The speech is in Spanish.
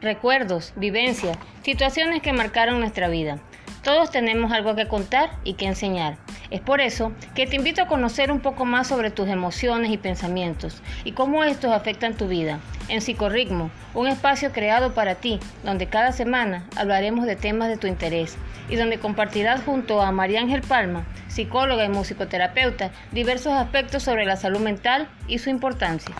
recuerdos, vivencias, situaciones que marcaron nuestra vida. Todos tenemos algo que contar y que enseñar. Es por eso que te invito a conocer un poco más sobre tus emociones y pensamientos y cómo estos afectan tu vida. En Psicorritmo, un espacio creado para ti, donde cada semana hablaremos de temas de tu interés y donde compartirás junto a María Ángel Palma, psicóloga y musicoterapeuta, diversos aspectos sobre la salud mental y su importancia.